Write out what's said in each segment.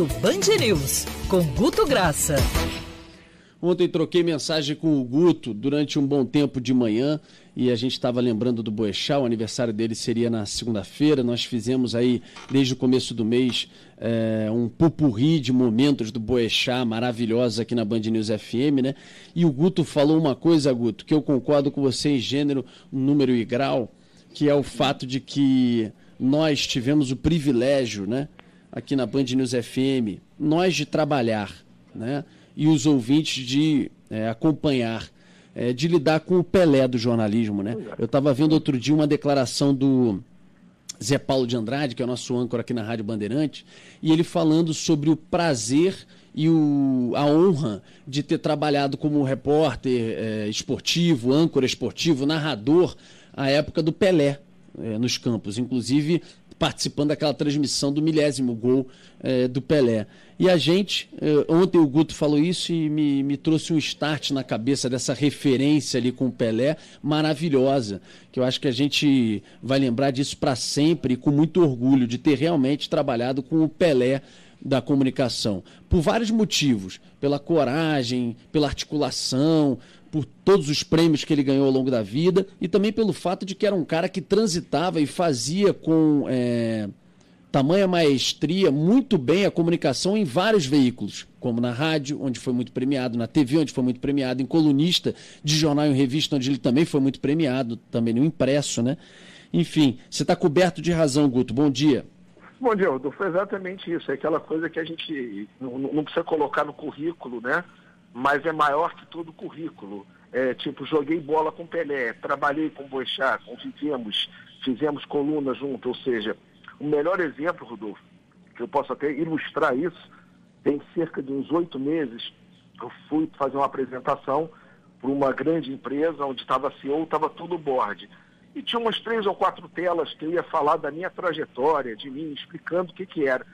Almoço Band News, com Guto Graça. Ontem troquei mensagem com o Guto durante um bom tempo de manhã e a gente estava lembrando do Boechat, o aniversário dele seria na segunda-feira. Nós fizemos aí, desde o começo do mês, é, um pupurri de momentos do Boechat maravilhosos aqui na Band News FM, né? E o Guto falou uma coisa, Guto, que eu concordo com você em gênero, número e grau, que é o fato de que nós tivemos o privilégio, né? Aqui na Band News FM, nós de trabalhar, né? E os ouvintes de é, acompanhar, é, de lidar com o Pelé do jornalismo, né? Eu estava vendo outro dia uma declaração do Zé Paulo de Andrade, que é o nosso âncora aqui na Rádio Bandeirante, e ele falando sobre o prazer e o, a honra de ter trabalhado como repórter é, esportivo, âncora esportivo, narrador, à época do Pelé é, nos campos. Inclusive, participando daquela transmissão do milésimo gol é, do Pelé. E a gente, é, ontem o Guto falou isso e me, me trouxe um start na cabeça dessa referência ali com o Pelé maravilhosa, que eu acho que a gente vai lembrar disso para sempre e com muito orgulho de ter realmente trabalhado com o Pelé da comunicação, por vários motivos, pela coragem, pela articulação, por todos os prêmios que ele ganhou ao longo da vida e também pelo fato de que era um cara que transitava e fazia com é, tamanha maestria muito bem a comunicação em vários veículos, como na rádio, onde foi muito premiado, na TV, onde foi muito premiado, em colunista de jornal e revista, onde ele também foi muito premiado, também no impresso, né? Enfim, você está coberto de razão, Guto. Bom dia. Bom dia, Rodolfo. Exatamente isso. É aquela coisa que a gente não, não precisa colocar no currículo, né? Mas é maior que todo o currículo. É, tipo, joguei bola com Pelé, trabalhei com Boechat, convivemos, fizemos coluna junto, ou seja, o melhor exemplo, Rodolfo, que eu posso até ilustrar isso, tem cerca de uns oito meses, eu fui fazer uma apresentação para uma grande empresa onde estava CEO, estava tudo board. E tinha umas três ou quatro telas que eu ia falar da minha trajetória, de mim, explicando o que, que era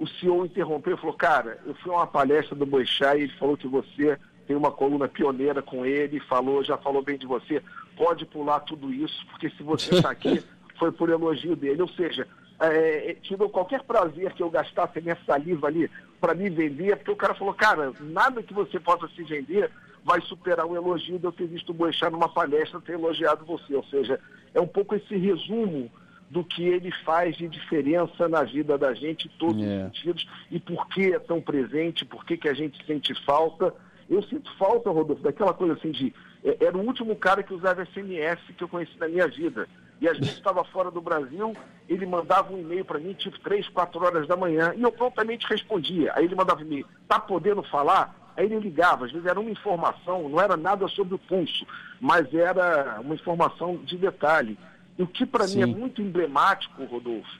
o CEO interrompeu e falou, cara, eu fui a uma palestra do Boixá e ele falou que você tem uma coluna pioneira com ele, falou, já falou bem de você, pode pular tudo isso, porque se você está aqui, foi por elogio dele. Ou seja, é, é tive qualquer prazer que eu gastasse minha saliva ali para me vender, porque o cara falou, cara, nada que você possa se vender vai superar o elogio de eu ter visto o Boixá numa palestra ter elogiado você. Ou seja, é um pouco esse resumo do que ele faz de diferença na vida da gente em todos yeah. os é. sentidos e por que é tão presente, por que, que a gente sente falta. Eu sinto falta, Rodolfo, daquela coisa assim de. É, era o último cara que usava SMS que eu conheci na minha vida. E às vezes estava fora do Brasil, ele mandava um e-mail para mim, tipo três, quatro horas da manhã, e eu prontamente respondia. Aí ele mandava e-mail, tá podendo falar? Aí ele ligava, às vezes era uma informação, não era nada sobre o pulso, mas era uma informação de detalhe. O que para mim é muito emblemático, Rodolfo,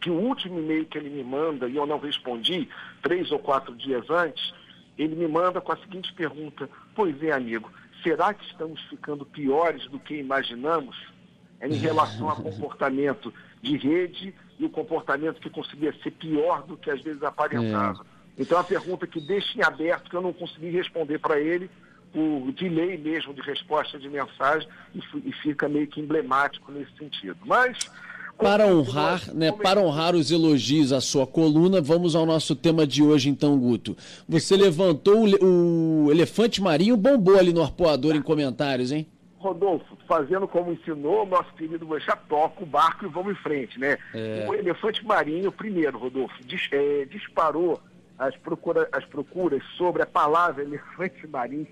que o último e-mail que ele me manda, e eu não respondi, três ou quatro dias antes, ele me manda com a seguinte pergunta: Pois é, amigo, será que estamos ficando piores do que imaginamos? É em relação ao comportamento de rede e o comportamento que conseguia ser pior do que às vezes aparentava. É. Então, é uma pergunta que deixa em aberto, que eu não consegui responder para ele, por delay mesmo de resposta de mensagem e, e fica meio que emblemático nesse sentido. Mas para honrar, né, para honrar os elogios à sua coluna, vamos ao nosso tema de hoje, então, Guto. Você levantou o, o elefante marinho, bombou ali no arpoador em comentários, hein? Rodolfo, fazendo como ensinou o nosso querido Mancha, toca o barco e vamos em frente, né? É. O elefante marinho, primeiro, Rodolfo, dis, é, disparou as, procura, as procuras sobre a palavra elefante marinho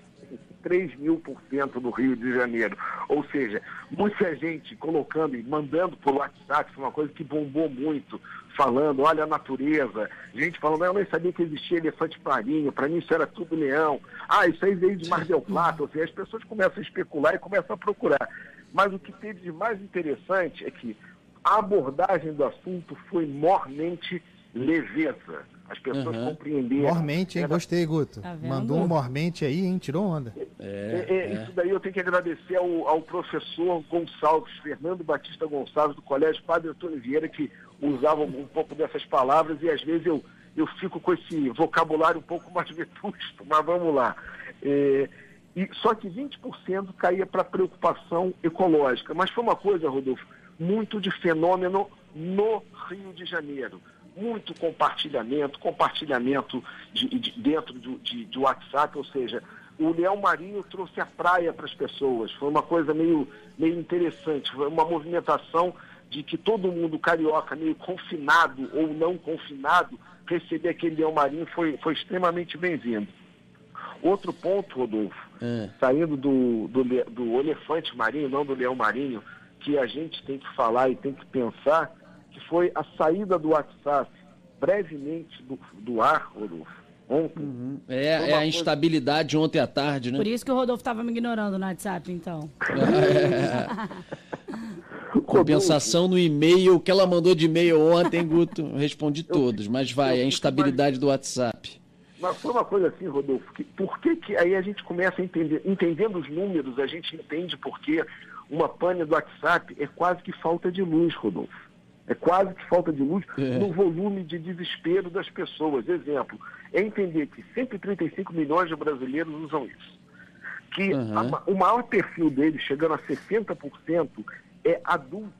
3 mil por cento no Rio de Janeiro. Ou seja, muita gente colocando e mandando por WhatsApp, foi uma coisa que bombou muito, falando, olha a natureza, gente falando, eu nem sabia que existia elefante marinho, para mim isso era tudo leão. Ah, isso aí veio de Mar del Plata, ou seja, as pessoas começam a especular e começam a procurar. Mas o que teve de mais interessante é que a abordagem do assunto foi mormente leveza. As pessoas uhum. compreenderam. Mormente, hein? Era... Gostei, Guto. Tá Mandou um mormente aí, hein? Tirou onda. É, é, é, Isso daí eu tenho que agradecer ao, ao, professor Gonçalves, Fernando Batista Gonçalves, do Colégio Padre Antônio Vieira, que usava um pouco dessas palavras e às vezes eu, eu fico com esse vocabulário um pouco mais vetusto, mas vamos lá. É, e, só que 20% caía para preocupação ecológica. Mas foi uma coisa, Rodolfo, muito de fenômeno no Rio de Janeiro muito compartilhamento, compartilhamento de, de, dentro de, de, de WhatsApp, ou seja, o Leão Marinho trouxe a praia para as pessoas. Foi uma coisa meio, meio interessante, foi uma movimentação de que todo mundo carioca, meio confinado ou não confinado, receber aquele Leão Marinho foi, foi extremamente bem-vindo. Outro ponto, Rodolfo, é. saindo do, do, do elefante marinho, não do leão marinho, que a gente tem que falar e tem que pensar, que foi a saída do WhatsApp brevemente do, do ar, Rodolfo. Ontem. Uhum. É, é a coisa... instabilidade ontem à tarde, né? Por isso que o Rodolfo estava me ignorando no WhatsApp, então. É. Compensação no e-mail, que ela mandou de e-mail ontem, Guto, respondi todos, mas vai, a instabilidade do WhatsApp. Mas foi uma coisa assim, Rodolfo, que, por que, que aí a gente começa a entender, entendendo os números, a gente entende por que uma pane do WhatsApp é quase que falta de luz, Rodolfo. É quase que falta de luz é. no volume de desespero das pessoas. Exemplo, é entender que 135 milhões de brasileiros usam isso. Que uhum. a, o maior perfil deles, chegando a 60%, é adulto,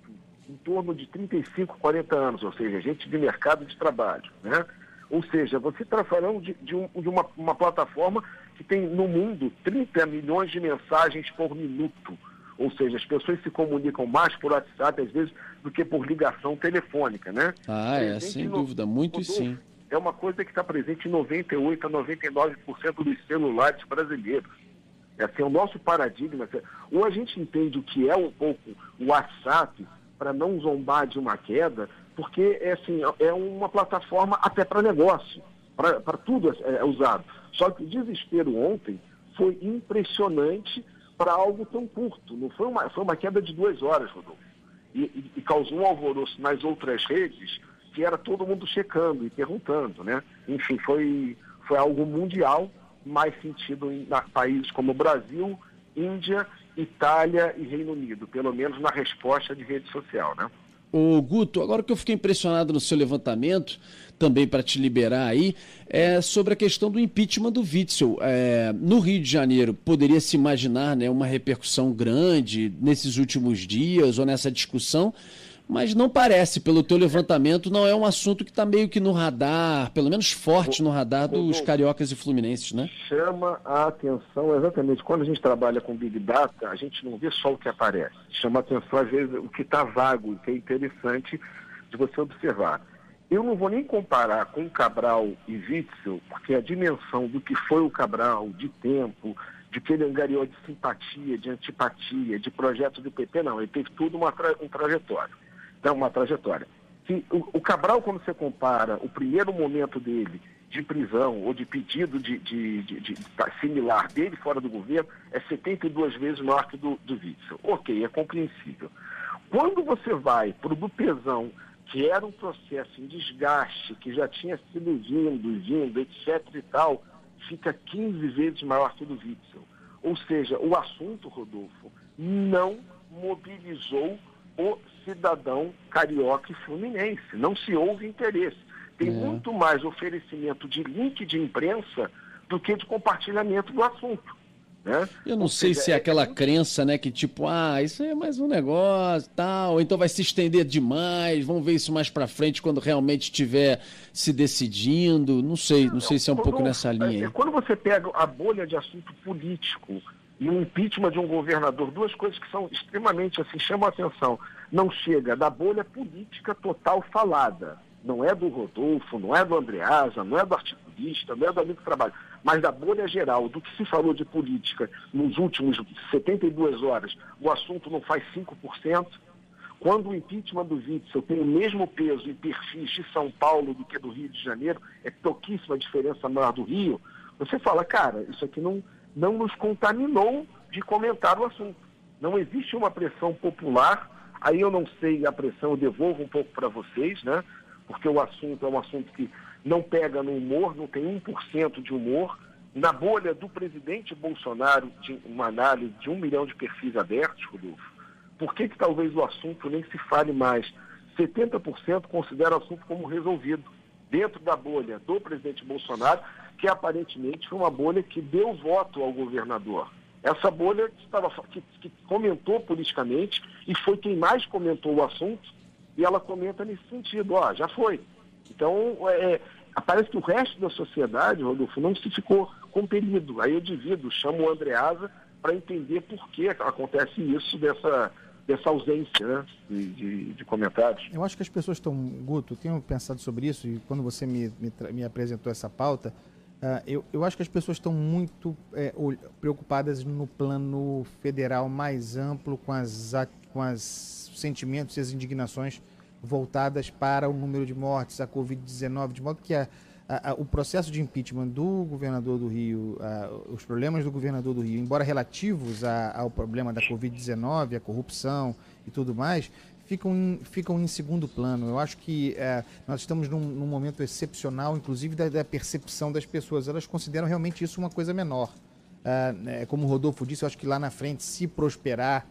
em torno de 35, 40 anos, ou seja, gente de mercado de trabalho. Né? Ou seja, você está falando de, de, um, de uma, uma plataforma que tem no mundo 30 milhões de mensagens por minuto. Ou seja, as pessoas se comunicam mais por WhatsApp, às vezes, do que por ligação telefônica, né? Ah, é, sem no, dúvida, muito sim. É uma coisa que está presente em 98% a 99% dos celulares brasileiros. É assim, é o nosso paradigma. Ou a gente entende o que é um pouco o WhatsApp para não zombar de uma queda, porque é, assim, é uma plataforma até para negócio, para tudo é, é usado. Só que o desespero ontem foi impressionante para algo tão curto. Não foi uma, foi uma queda de duas horas, Rodolfo. E, e, e, causou um alvoroço nas outras redes que era todo mundo checando e perguntando, né? Enfim, foi, foi algo mundial, mais sentido em na, países como Brasil, Índia, Itália e Reino Unido, pelo menos na resposta de rede social, né? O Guto, agora que eu fiquei impressionado no seu levantamento, também para te liberar aí, é sobre a questão do impeachment do Witzel. É, no Rio de Janeiro, poderia se imaginar né, uma repercussão grande nesses últimos dias ou nessa discussão, mas não parece, pelo teu levantamento, não é um assunto que está meio que no radar, pelo menos forte no radar dos cariocas e fluminenses, né? Chama a atenção, exatamente, quando a gente trabalha com Big Data, a gente não vê só o que aparece, chama a atenção, às vezes, o que está vago, o que é interessante de você observar. Eu não vou nem comparar com Cabral e Witzel, porque a dimensão do que foi o Cabral, de tempo, de que ele angariou de simpatia, de antipatia, de projeto do PT, não, ele teve tudo uma, tra um trajetório então, uma trajetória. Que o, o, Cabral, quando você compara o primeiro momento dele de prisão ou de pedido de, de, de, de similar dele fora do governo, é 72 vezes maior que do, do Witzel. Ok, é compreensível. Quando você vai para o do Pesão, que era um processo em desgaste, que já tinha sido vindo, vindo, etc e tal, fica 15 vezes maior que o do Witzel. Ou seja, o assunto, Rodolfo, não mobilizou o cidadão carioca e fluminense. Não se houve interesse. Tem é. muito mais oferecimento de link de imprensa do que de compartilhamento do assunto. Né? Eu não Ou sei seja, se é, é aquela é... crença, né, que tipo, ah, isso é mais um negócio, tal, então vai se estender demais, vamos ver isso mais para frente quando realmente estiver se decidindo, não sei, não sei se é um pouco nessa linha. É, quando você pega a bolha de assunto político e o impeachment de um governador, duas coisas que são extremamente assim, chamam a atenção. Não chega da bolha política total falada. Não é do Rodolfo, não é do Andreasa, não é do articulista, não é do amigo do trabalho, mas da bolha geral, do que se falou de política nos últimos 72 horas, o assunto não faz 5%. Quando o impeachment do Witzel tem o mesmo peso e perfis de São Paulo do que do Rio de Janeiro, é pouquíssima diferença maior do Rio, você fala, cara, isso aqui não, não nos contaminou de comentar o assunto. Não existe uma pressão popular, aí eu não sei a pressão, eu devolvo um pouco para vocês, né? Porque o assunto é um assunto que não pega no humor, não tem 1% de humor. Na bolha do presidente Bolsonaro, de uma análise de um milhão de perfis abertos, Rodolfo, por que, que talvez o assunto nem se fale mais? 70% considera o assunto como resolvido. Dentro da bolha do presidente Bolsonaro, que aparentemente foi uma bolha que deu voto ao governador. Essa bolha que, estava, que, que comentou politicamente e foi quem mais comentou o assunto, e ela comenta nesse sentido, ó, já foi. Então, é, parece que o resto da sociedade, Rodolfo, não se ficou compelido. Aí eu divido, chamo o Andreasa para entender por que acontece isso dessa, dessa ausência né, de, de, de, comentários. Eu acho que as pessoas estão, Guto, tenho pensado sobre isso e quando você me, me, me apresentou essa pauta, uh, eu, eu acho que as pessoas estão muito é, preocupadas no plano federal mais amplo com as, com as sentimentos e as indignações voltadas para o número de mortes, a Covid-19, de modo que a, a, a, o processo de impeachment do governador do Rio, os problemas do governador do Rio, embora relativos ao problema da Covid-19, a corrupção e tudo mais, ficam em, ficam em segundo plano. Eu acho que é, nós estamos num, num, momento excepcional, inclusive da, da, percepção das pessoas. Elas consideram realmente isso uma coisa menor. É, como o Rodolfo disse, eu acho que lá na frente, se prosperar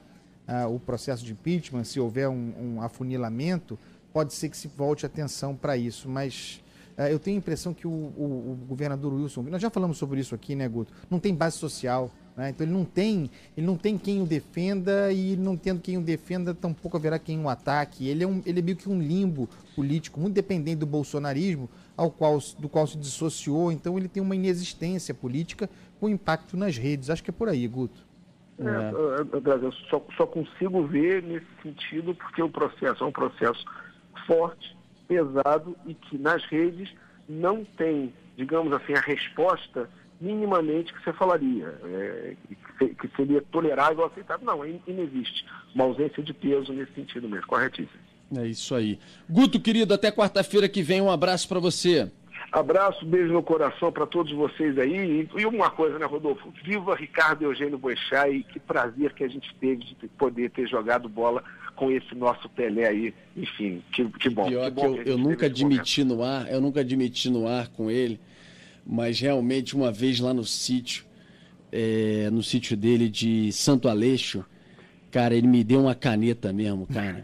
uh, o processo de impeachment, se houver um, um, afunilamento, pode ser que se volte atenção para isso. Mas uh, eu tenho a impressão que o, o, o, governador Wilson, nós já falamos sobre isso aqui, né, Guto? Não tem base social. Né? Então ele não tem, ele não tem quem o defenda e não tendo quem o defenda, tampouco haverá quem o ataque. Ele é, um, ele é meio que um limbo político, muito dependente do bolsonarismo, ao qual, do qual se dissociou. Então ele tem uma inexistência política com impacto nas redes. Acho que é por aí, Guto. É, é. Eu só, só consigo ver nesse sentido porque o processo é um processo forte, pesado e que nas redes não tem, digamos assim, a resposta minimamente que você falaria, é, que seria tolerável, aceitável. Não, inexiste uma ausência de peso nesse sentido mesmo, corretíssimo. É isso aí. Guto, querido, até quarta-feira que vem, um abraço para você. Abraço, beijo no coração para todos vocês aí. E uma coisa, né, Rodolfo? Viva Ricardo Eugênio Boechat e que prazer que a gente teve de poder ter jogado bola com esse nosso Pelé aí. Enfim, que, que bom. Pior que, bom que eu, eu nunca admiti no ar, eu nunca admiti no ar com ele, mas realmente uma vez lá no sítio, é, no sítio dele de Santo Aleixo, Cara, ele me deu uma caneta mesmo, cara.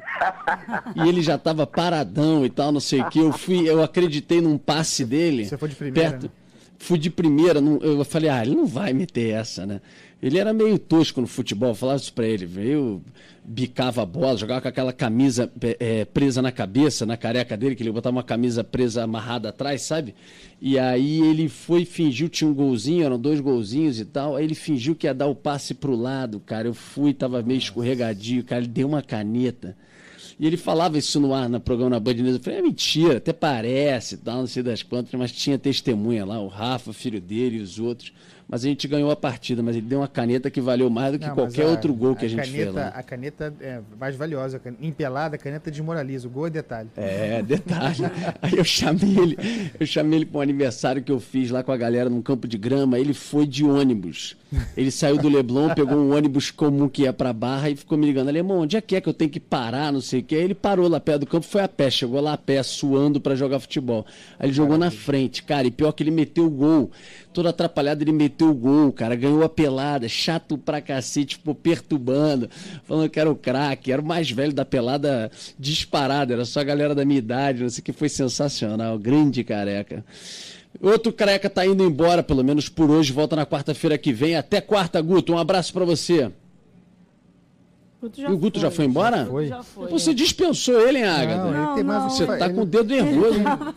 E ele já tava paradão e tal, não sei o que. Eu fui, eu acreditei num passe dele. Você foi de primeira? Perto, né? Fui de primeira. Eu falei, ah, ele não vai meter essa, né? Ele era meio tosco no futebol, falava isso pra ele. Veio, bicava a bola, jogava com aquela camisa é, presa na cabeça, na careca dele, que ele botava uma camisa presa amarrada atrás, sabe? E aí ele foi, fingiu, tinha um golzinho, eram dois golzinhos e tal. Aí ele fingiu que ia dar o passe pro lado, cara. Eu fui, tava meio escorregadio, cara. Ele deu uma caneta. E ele falava isso no ar, no programa na Band News. Eu falei, é mentira, até parece, tal, não sei das quantas, mas tinha testemunha lá, o Rafa, filho dele e os outros mas a gente ganhou a partida. Mas ele deu uma caneta que valeu mais do que Não, qualquer a, outro gol que a, a gente caneta, fez. Lá. A caneta é mais valiosa. Empelada, a caneta desmoraliza. O gol é detalhe. É, detalhe. Aí eu chamei ele, eu chamei ele para um aniversário que eu fiz lá com a galera num campo de grama. Ele foi de ônibus. Ele saiu do Leblon, pegou um ônibus comum que ia para Barra e ficou me ligando. Alemão, onde é que é que eu tenho que parar, não sei o quê. Aí ele parou lá perto do campo, foi a pé, chegou lá a pé, suando para jogar futebol. Aí ele jogou na frente, cara, e pior que ele meteu o gol. Todo atrapalhado, ele meteu o gol, cara, ganhou a pelada, chato pra cacete, tipo, perturbando, falando que era o craque, era o mais velho da pelada disparado, era só a galera da minha idade, não sei o que, foi sensacional, grande careca. Outro careca tá indo embora, pelo menos por hoje. Volta na quarta-feira que vem. Até quarta, Guto. Um abraço para você. Guto o Guto foi, já foi embora? Já foi. Já foi. Você dispensou ele, hein, Agatha? Não, não, Você tá com o dedo nervoso.